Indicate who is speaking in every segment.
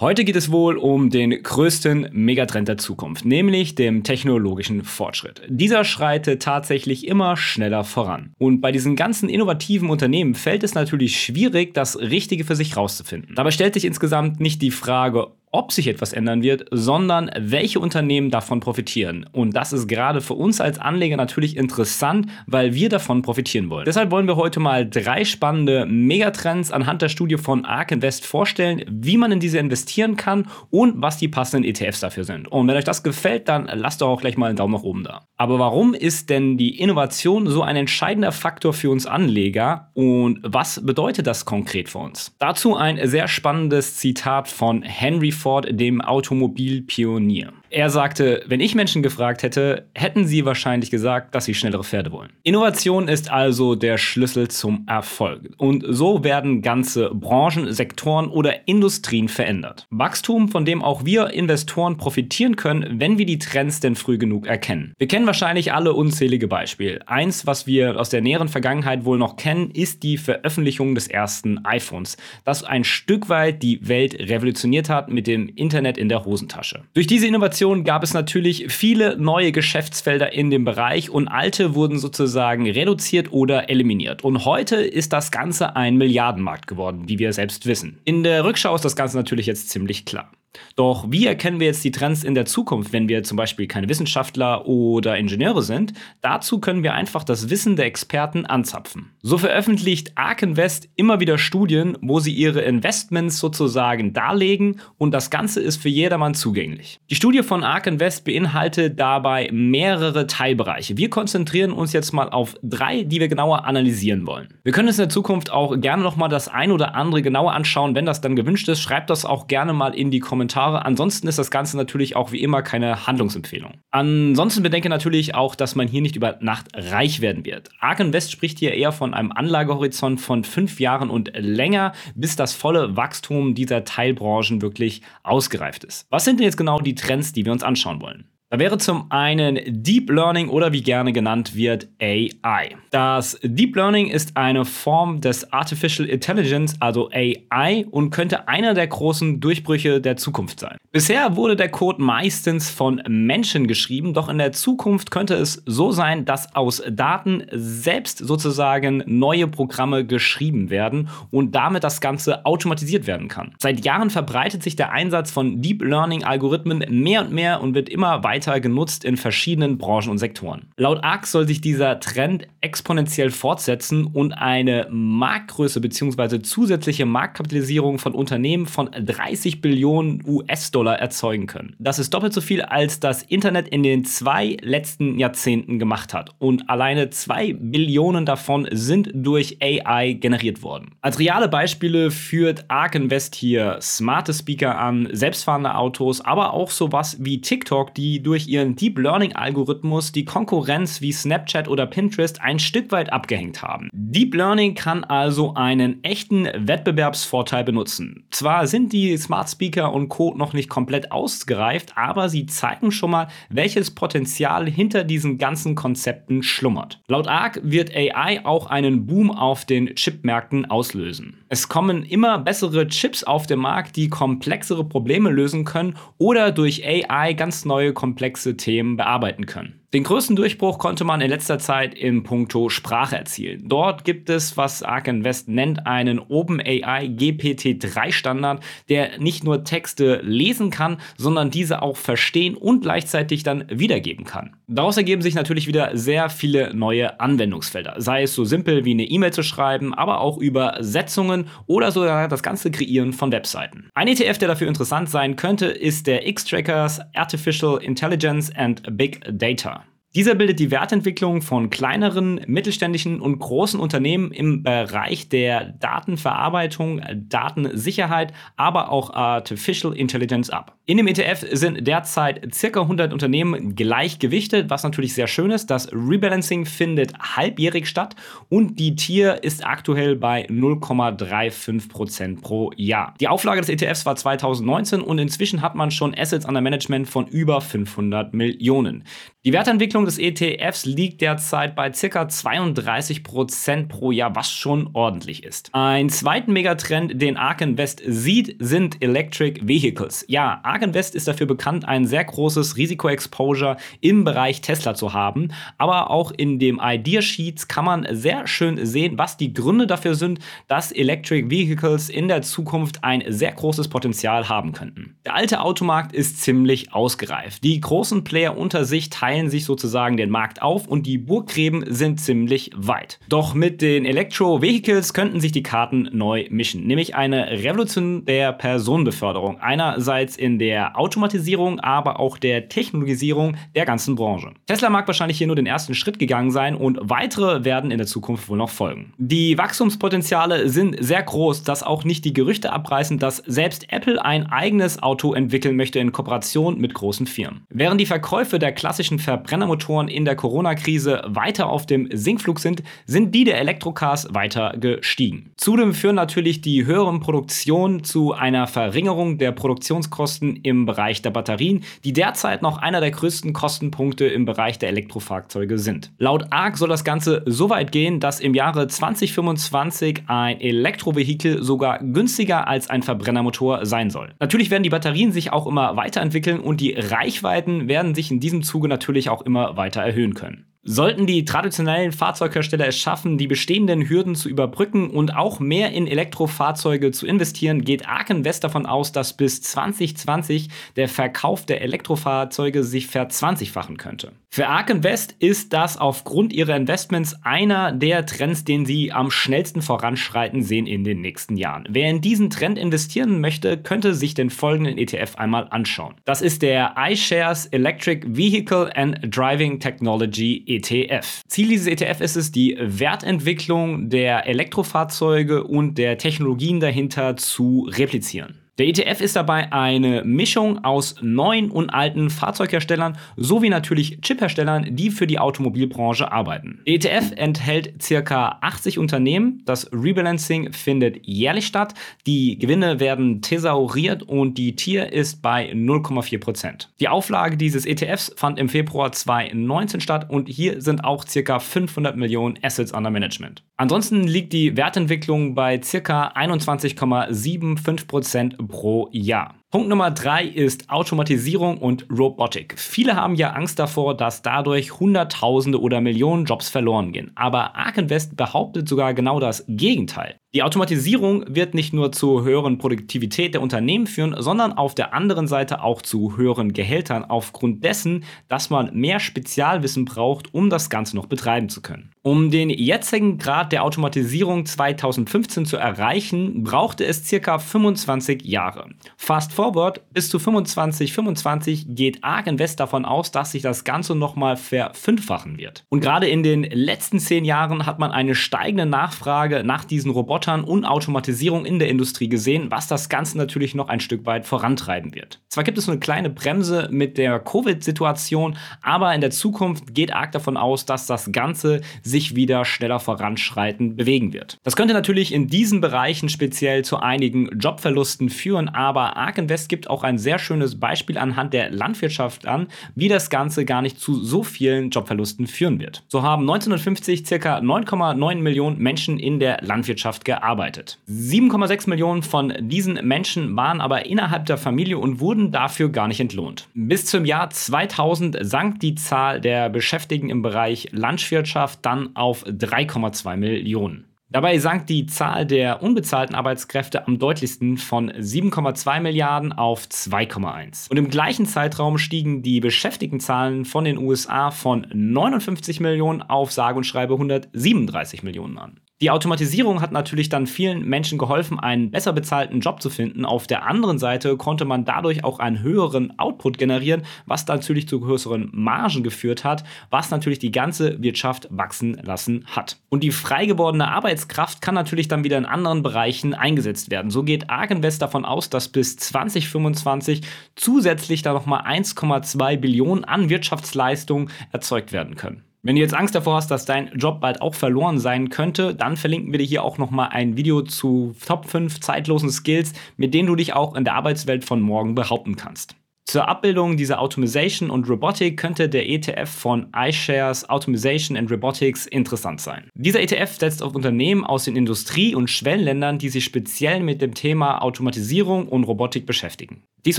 Speaker 1: Heute geht es wohl um den größten Megatrend der Zukunft, nämlich dem technologischen Fortschritt. Dieser schreitet tatsächlich immer schneller voran. Und bei diesen ganzen innovativen Unternehmen fällt es natürlich schwierig, das Richtige für sich rauszufinden. Dabei stellt sich insgesamt nicht die Frage, ob sich etwas ändern wird, sondern welche Unternehmen davon profitieren. Und das ist gerade für uns als Anleger natürlich interessant, weil wir davon profitieren wollen. Deshalb wollen wir heute mal drei spannende Megatrends anhand der Studie von ARK Invest vorstellen, wie man in diese investieren kann und was die passenden ETFs dafür sind. Und wenn euch das gefällt, dann lasst doch auch gleich mal einen Daumen nach oben da. Aber warum ist denn die Innovation so ein entscheidender Faktor für uns Anleger und was bedeutet das konkret für uns? Dazu ein sehr spannendes Zitat von Henry Ford, dem Automobilpionier. Er sagte, wenn ich Menschen gefragt hätte, hätten sie wahrscheinlich gesagt, dass sie schnellere Pferde wollen. Innovation ist also der Schlüssel zum Erfolg. Und so werden ganze Branchen, Sektoren oder Industrien verändert. Wachstum, von dem auch wir Investoren profitieren können, wenn wir die Trends denn früh genug erkennen. Wir kennen wahrscheinlich alle unzählige Beispiele. Eins, was wir aus der näheren Vergangenheit wohl noch kennen, ist die Veröffentlichung des ersten iPhones, das ein Stück weit die Welt revolutioniert hat mit dem Internet in der Hosentasche. Durch diese Innovation Innovation gab es natürlich viele neue Geschäftsfelder in dem Bereich und alte wurden sozusagen reduziert oder eliminiert. Und heute ist das Ganze ein Milliardenmarkt geworden, wie wir selbst wissen. In der Rückschau ist das Ganze natürlich jetzt ziemlich klar. Doch wie erkennen wir jetzt die Trends in der Zukunft, wenn wir zum Beispiel keine Wissenschaftler oder Ingenieure sind? Dazu können wir einfach das Wissen der Experten anzapfen. So veröffentlicht Ark Invest immer wieder Studien, wo sie ihre Investments sozusagen darlegen und das Ganze ist für jedermann zugänglich. Die Studie von Ark Invest beinhaltet dabei mehrere Teilbereiche. Wir konzentrieren uns jetzt mal auf drei, die wir genauer analysieren wollen. Wir können uns in der Zukunft auch gerne nochmal das ein oder andere genauer anschauen, wenn das dann gewünscht ist. Schreibt das auch gerne mal in die Kommentare Kommentare. Ansonsten ist das Ganze natürlich auch wie immer keine Handlungsempfehlung. Ansonsten bedenke natürlich auch, dass man hier nicht über Nacht reich werden wird. Ark Invest spricht hier eher von einem Anlagehorizont von fünf Jahren und länger, bis das volle Wachstum dieser Teilbranchen wirklich ausgereift ist. Was sind denn jetzt genau die Trends, die wir uns anschauen wollen? Da wäre zum einen Deep Learning oder wie gerne genannt wird AI. Das Deep Learning ist eine Form des Artificial Intelligence, also AI, und könnte einer der großen Durchbrüche der Zukunft sein. Bisher wurde der Code meistens von Menschen geschrieben, doch in der Zukunft könnte es so sein, dass aus Daten selbst sozusagen neue Programme geschrieben werden und damit das Ganze automatisiert werden kann. Seit Jahren verbreitet sich der Einsatz von Deep Learning Algorithmen mehr und mehr und wird immer weiter weiter genutzt in verschiedenen Branchen und Sektoren. Laut ARC soll sich dieser Trend exponentiell fortsetzen und eine Marktgröße bzw. zusätzliche Marktkapitalisierung von Unternehmen von 30 Billionen US-Dollar erzeugen können. Das ist doppelt so viel, als das Internet in den zwei letzten Jahrzehnten gemacht hat. Und alleine 2 Billionen davon sind durch AI generiert worden. Als reale Beispiele führt ARK Invest hier smarte Speaker an, selbstfahrende Autos, aber auch sowas wie TikTok, die durch ihren Deep Learning Algorithmus die Konkurrenz wie Snapchat oder Pinterest ein Stück weit abgehängt haben. Deep Learning kann also einen echten Wettbewerbsvorteil benutzen. Zwar sind die Smart Speaker und Co. noch nicht komplett ausgereift, aber sie zeigen schon mal, welches Potenzial hinter diesen ganzen Konzepten schlummert. Laut ARC wird AI auch einen Boom auf den Chipmärkten auslösen. Es kommen immer bessere Chips auf den Markt, die komplexere Probleme lösen können oder durch AI ganz neue komplexe komplexe Themen bearbeiten können. Den größten Durchbruch konnte man in letzter Zeit im Punkto Sprache erzielen. Dort gibt es, was Ark Invest nennt, einen OpenAI GPT-3 Standard, der nicht nur Texte lesen kann, sondern diese auch verstehen und gleichzeitig dann wiedergeben kann. Daraus ergeben sich natürlich wieder sehr viele neue Anwendungsfelder, sei es so simpel wie eine E-Mail zu schreiben, aber auch Übersetzungen oder sogar das ganze Kreieren von Webseiten. Ein ETF, der dafür interessant sein könnte, ist der X-Trackers Artificial Intelligence and Big Data. Dieser bildet die Wertentwicklung von kleineren, mittelständischen und großen Unternehmen im Bereich der Datenverarbeitung, Datensicherheit, aber auch Artificial Intelligence ab. In dem ETF sind derzeit circa 100 Unternehmen gleichgewichtet, was natürlich sehr schön ist. Das Rebalancing findet halbjährig statt und die Tier ist aktuell bei 0,35% pro Jahr. Die Auflage des ETFs war 2019 und inzwischen hat man schon Assets under Management von über 500 Millionen. Die Wertentwicklung des ETFs liegt derzeit bei ca. 32% pro Jahr, was schon ordentlich ist. Ein zweiten Megatrend, den ARK Invest sieht, sind Electric Vehicles. Ja, ARK Invest ist dafür bekannt, ein sehr großes Risikoexposure im Bereich Tesla zu haben, aber auch in dem Idea Sheets kann man sehr schön sehen, was die Gründe dafür sind, dass Electric Vehicles in der Zukunft ein sehr großes Potenzial haben könnten. Der alte Automarkt ist ziemlich ausgereift. Die großen Player unter sich teilen sich sozusagen den Markt auf und die Burggräben sind ziemlich weit. Doch mit den Electro-Vehicles könnten sich die Karten neu mischen, nämlich eine Revolution der Personenbeförderung. Einerseits in der Automatisierung, aber auch der Technologisierung der ganzen Branche. Tesla mag wahrscheinlich hier nur den ersten Schritt gegangen sein und weitere werden in der Zukunft wohl noch folgen. Die Wachstumspotenziale sind sehr groß, dass auch nicht die Gerüchte abreißen, dass selbst Apple ein eigenes Auto entwickeln möchte in Kooperation mit großen Firmen. Während die Verkäufe der klassischen Verbrennermotoren in der Corona-Krise weiter auf dem Sinkflug sind, sind die der Elektrocars weiter gestiegen. Zudem führen natürlich die höheren Produktionen zu einer Verringerung der Produktionskosten im Bereich der Batterien, die derzeit noch einer der größten Kostenpunkte im Bereich der Elektrofahrzeuge sind. Laut ARC soll das Ganze so weit gehen, dass im Jahre 2025 ein Elektrovehikel sogar günstiger als ein Verbrennermotor sein soll. Natürlich werden die Batterien sich auch immer weiterentwickeln und die Reichweiten werden sich in diesem Zuge natürlich auch immer weiter erhöhen können. Sollten die traditionellen Fahrzeughersteller es schaffen, die bestehenden Hürden zu überbrücken und auch mehr in Elektrofahrzeuge zu investieren, geht Ark Invest davon aus, dass bis 2020 der Verkauf der Elektrofahrzeuge sich verzwanzigfachen könnte. Für Ark Invest ist das aufgrund ihrer Investments einer der Trends, den sie am schnellsten voranschreiten sehen in den nächsten Jahren. Wer in diesen Trend investieren möchte, könnte sich den folgenden ETF einmal anschauen. Das ist der iShares Electric Vehicle and Driving Technology ETF. ETF. Ziel dieses ETF ist es, die Wertentwicklung der Elektrofahrzeuge und der Technologien dahinter zu replizieren. Der ETF ist dabei eine Mischung aus neuen und alten Fahrzeugherstellern sowie natürlich Chipherstellern, die für die Automobilbranche arbeiten. Der ETF enthält ca. 80 Unternehmen. Das Rebalancing findet jährlich statt. Die Gewinne werden thesauriert und die Tier ist bei 0,4%. Die Auflage dieses ETFs fand im Februar 2019 statt und hier sind auch ca. 500 Millionen Assets under Management. Ansonsten liegt die Wertentwicklung bei ca. 21,75% pro Jahr. Punkt Nummer drei ist Automatisierung und Robotik. Viele haben ja Angst davor, dass dadurch Hunderttausende oder Millionen Jobs verloren gehen. Aber Ark Invest behauptet sogar genau das Gegenteil. Die Automatisierung wird nicht nur zur höheren Produktivität der Unternehmen führen, sondern auf der anderen Seite auch zu höheren Gehältern aufgrund dessen, dass man mehr Spezialwissen braucht, um das Ganze noch betreiben zu können. Um den jetzigen Grad der Automatisierung 2015 zu erreichen, brauchte es circa 25 Jahre. Fast forward bis zu 25, 25 geht Ark Invest davon aus, dass sich das Ganze nochmal verfünffachen wird. Und gerade in den letzten zehn Jahren hat man eine steigende Nachfrage nach diesen Robotern und Automatisierung in der Industrie gesehen, was das Ganze natürlich noch ein Stück weit vorantreiben wird. Zwar gibt es eine kleine Bremse mit der Covid-Situation, aber in der Zukunft geht Ark davon aus, dass das Ganze sich wieder schneller voranschreiten bewegen wird. Das könnte natürlich in diesen Bereichen speziell zu einigen Jobverlusten führen, aber Ark Invest gibt auch ein sehr schönes Beispiel anhand der Landwirtschaft an, wie das Ganze gar nicht zu so vielen Jobverlusten führen wird. So haben 1950 ca. 9,9 Millionen Menschen in der Landwirtschaft gearbeitet. 7,6 Millionen von diesen Menschen waren aber innerhalb der Familie und wurden dafür gar nicht entlohnt. Bis zum Jahr 2000 sank die Zahl der Beschäftigten im Bereich Landwirtschaft dann auf 3,2 Millionen. Dabei sank die Zahl der unbezahlten Arbeitskräfte am deutlichsten von 7,2 Milliarden auf 2,1. Und im gleichen Zeitraum stiegen die Beschäftigtenzahlen von den USA von 59 Millionen auf sage und schreibe 137 Millionen an. Die Automatisierung hat natürlich dann vielen Menschen geholfen, einen besser bezahlten Job zu finden. Auf der anderen Seite konnte man dadurch auch einen höheren Output generieren, was natürlich zu größeren Margen geführt hat, was natürlich die ganze Wirtschaft wachsen lassen hat. Und die frei gewordene Arbeitskraft kann natürlich dann wieder in anderen Bereichen eingesetzt werden. So geht Arginvest davon aus, dass bis 2025 zusätzlich da nochmal 1,2 Billionen an Wirtschaftsleistungen erzeugt werden können. Wenn du jetzt Angst davor hast, dass dein Job bald auch verloren sein könnte, dann verlinken wir dir hier auch nochmal ein Video zu Top 5 zeitlosen Skills, mit denen du dich auch in der Arbeitswelt von morgen behaupten kannst. Zur Abbildung dieser Automation und Robotik könnte der ETF von iShares Automation and Robotics interessant sein. Dieser ETF setzt auf Unternehmen aus den Industrie- und Schwellenländern, die sich speziell mit dem Thema Automatisierung und Robotik beschäftigen. Dies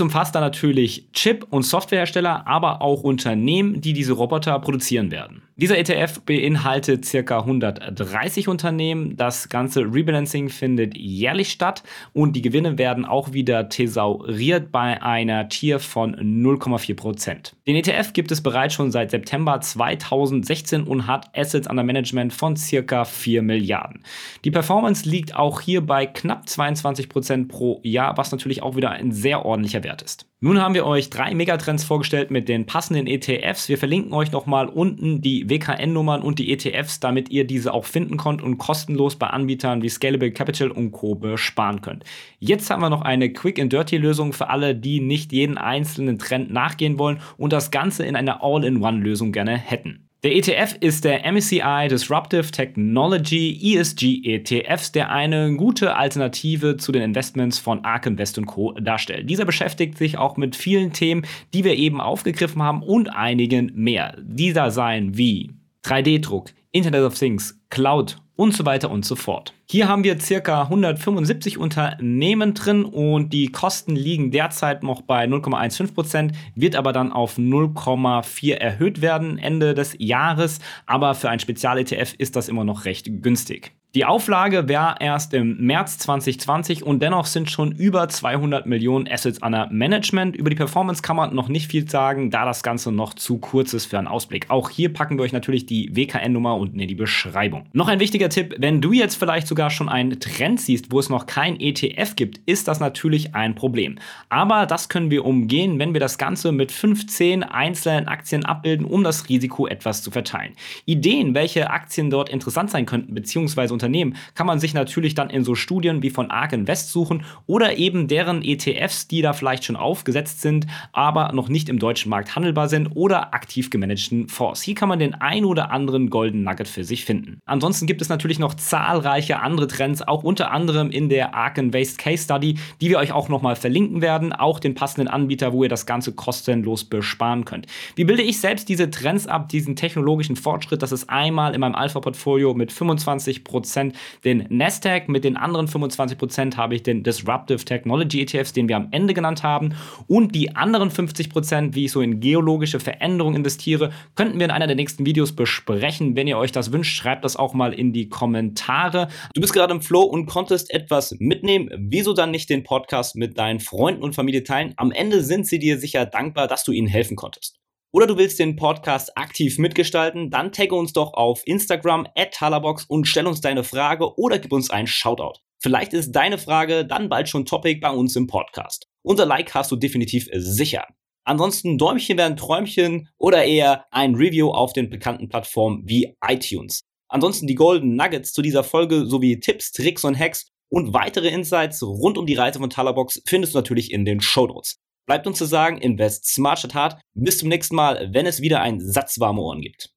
Speaker 1: umfasst dann natürlich Chip- und Softwarehersteller, aber auch Unternehmen, die diese Roboter produzieren werden. Dieser ETF beinhaltet ca. 130 Unternehmen. Das ganze Rebalancing findet jährlich statt und die Gewinne werden auch wieder thesauriert bei einer Tier von 0,4%. Den ETF gibt es bereits schon seit September 2016 und hat Assets under Management von ca. 4 Milliarden. Die Performance liegt auch hier bei knapp 22% pro Jahr, was natürlich auch wieder ein sehr ordentlicher Wert ist. Nun haben wir euch drei Megatrends vorgestellt mit den passenden ETFs. Wir verlinken euch nochmal unten die WKN-Nummern und die ETFs, damit ihr diese auch finden könnt und kostenlos bei Anbietern wie Scalable Capital und Co. besparen könnt. Jetzt haben wir noch eine Quick and Dirty Lösung für alle, die nicht jeden einzelnen Trend nachgehen wollen und das Ganze in einer All-in-One-Lösung gerne hätten. Der ETF ist der MSCI Disruptive Technology ESG ETFs, der eine gute Alternative zu den Investments von ARK Invest Co. darstellt. Dieser beschäftigt sich auch mit vielen Themen, die wir eben aufgegriffen haben und einigen mehr. Dieser seien wie 3D-Druck, Internet of Things, Cloud und so weiter und so fort. Hier haben wir circa 175 Unternehmen drin und die Kosten liegen derzeit noch bei 0,15%, wird aber dann auf 0,4 erhöht werden Ende des Jahres. Aber für ein Spezial-ETF ist das immer noch recht günstig. Die Auflage wäre erst im März 2020 und dennoch sind schon über 200 Millionen Assets under Management. Über die Performance kann man noch nicht viel sagen, da das Ganze noch zu kurz ist für einen Ausblick. Auch hier packen wir euch natürlich die WKN-Nummer unten in die Beschreibung. Noch ein wichtiger Tipp, wenn du jetzt vielleicht sogar schon einen Trend siehst, wo es noch kein ETF gibt, ist das natürlich ein Problem. Aber das können wir umgehen, wenn wir das Ganze mit 15 einzelnen Aktien abbilden, um das Risiko etwas zu verteilen. Ideen, welche Aktien dort interessant sein könnten, beziehungsweise Unternehmen, kann man sich natürlich dann in so Studien wie von ARK Invest suchen oder eben deren ETFs, die da vielleicht schon aufgesetzt sind, aber noch nicht im deutschen Markt handelbar sind oder aktiv gemanagten Fonds. Hier kann man den ein oder anderen Golden Nugget für sich finden. Ansonsten gibt es natürlich noch zahlreiche andere Trends, auch unter anderem in der ARK Invest Case Study, die wir euch auch nochmal verlinken werden, auch den passenden Anbieter, wo ihr das Ganze kostenlos besparen könnt. Wie bilde ich selbst diese Trends ab, diesen technologischen Fortschritt? Das ist einmal in meinem Alpha-Portfolio mit 25 Prozent den Nasdaq, mit den anderen 25 Prozent habe ich den Disruptive Technology ETFs, den wir am Ende genannt haben. Und die anderen 50%, Prozent, wie ich so in geologische Veränderungen investiere, könnten wir in einer der nächsten Videos besprechen. Wenn ihr euch das wünscht, schreibt das auch mal in die Kommentare. Du bist gerade im Flow und konntest etwas mitnehmen. Wieso dann nicht den Podcast mit deinen Freunden und Familie teilen? Am Ende sind sie dir sicher dankbar, dass du ihnen helfen konntest oder du willst den Podcast aktiv mitgestalten, dann tagge uns doch auf Instagram at Talabox und stell uns deine Frage oder gib uns einen Shoutout. Vielleicht ist deine Frage dann bald schon Topic bei uns im Podcast. Unser Like hast du definitiv sicher. Ansonsten Däumchen werden Träumchen oder eher ein Review auf den bekannten Plattformen wie iTunes. Ansonsten die Golden Nuggets zu dieser Folge sowie Tipps, Tricks und Hacks und weitere Insights rund um die Reise von Talabox findest du natürlich in den Show Notes. Bleibt uns zu sagen, invest smart statt hart. Bis zum nächsten Mal, wenn es wieder ein Satz warme Ohren gibt.